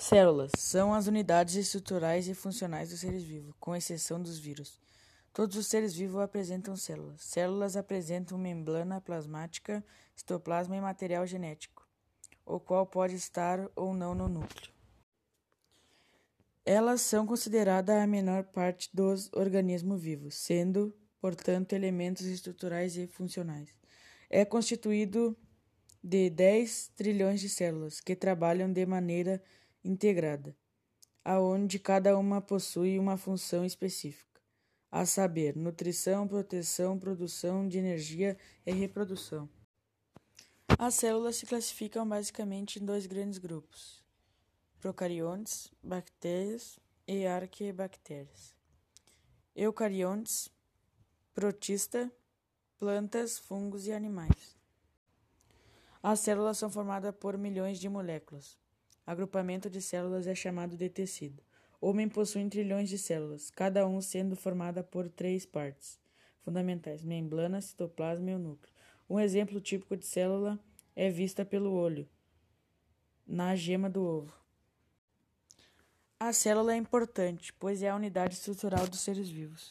Células são as unidades estruturais e funcionais dos seres vivos, com exceção dos vírus. Todos os seres vivos apresentam células. Células apresentam membrana plasmática, citoplasma e material genético, o qual pode estar ou não no núcleo. Elas são consideradas a menor parte dos organismos vivos, sendo, portanto, elementos estruturais e funcionais. É constituído de 10 trilhões de células que trabalham de maneira integrada, aonde cada uma possui uma função específica, a saber, nutrição, proteção, produção de energia e reprodução. As células se classificam basicamente em dois grandes grupos: procariontes, bactérias e arqueibactérias. Eucariontes, protista, plantas, fungos e animais. As células são formadas por milhões de moléculas. Agrupamento de células é chamado de tecido. O homem possui trilhões de células, cada um sendo formada por três partes fundamentais: membrana, citoplasma e o núcleo. Um exemplo típico de célula é vista pelo olho, na gema do ovo. A célula é importante, pois é a unidade estrutural dos seres vivos.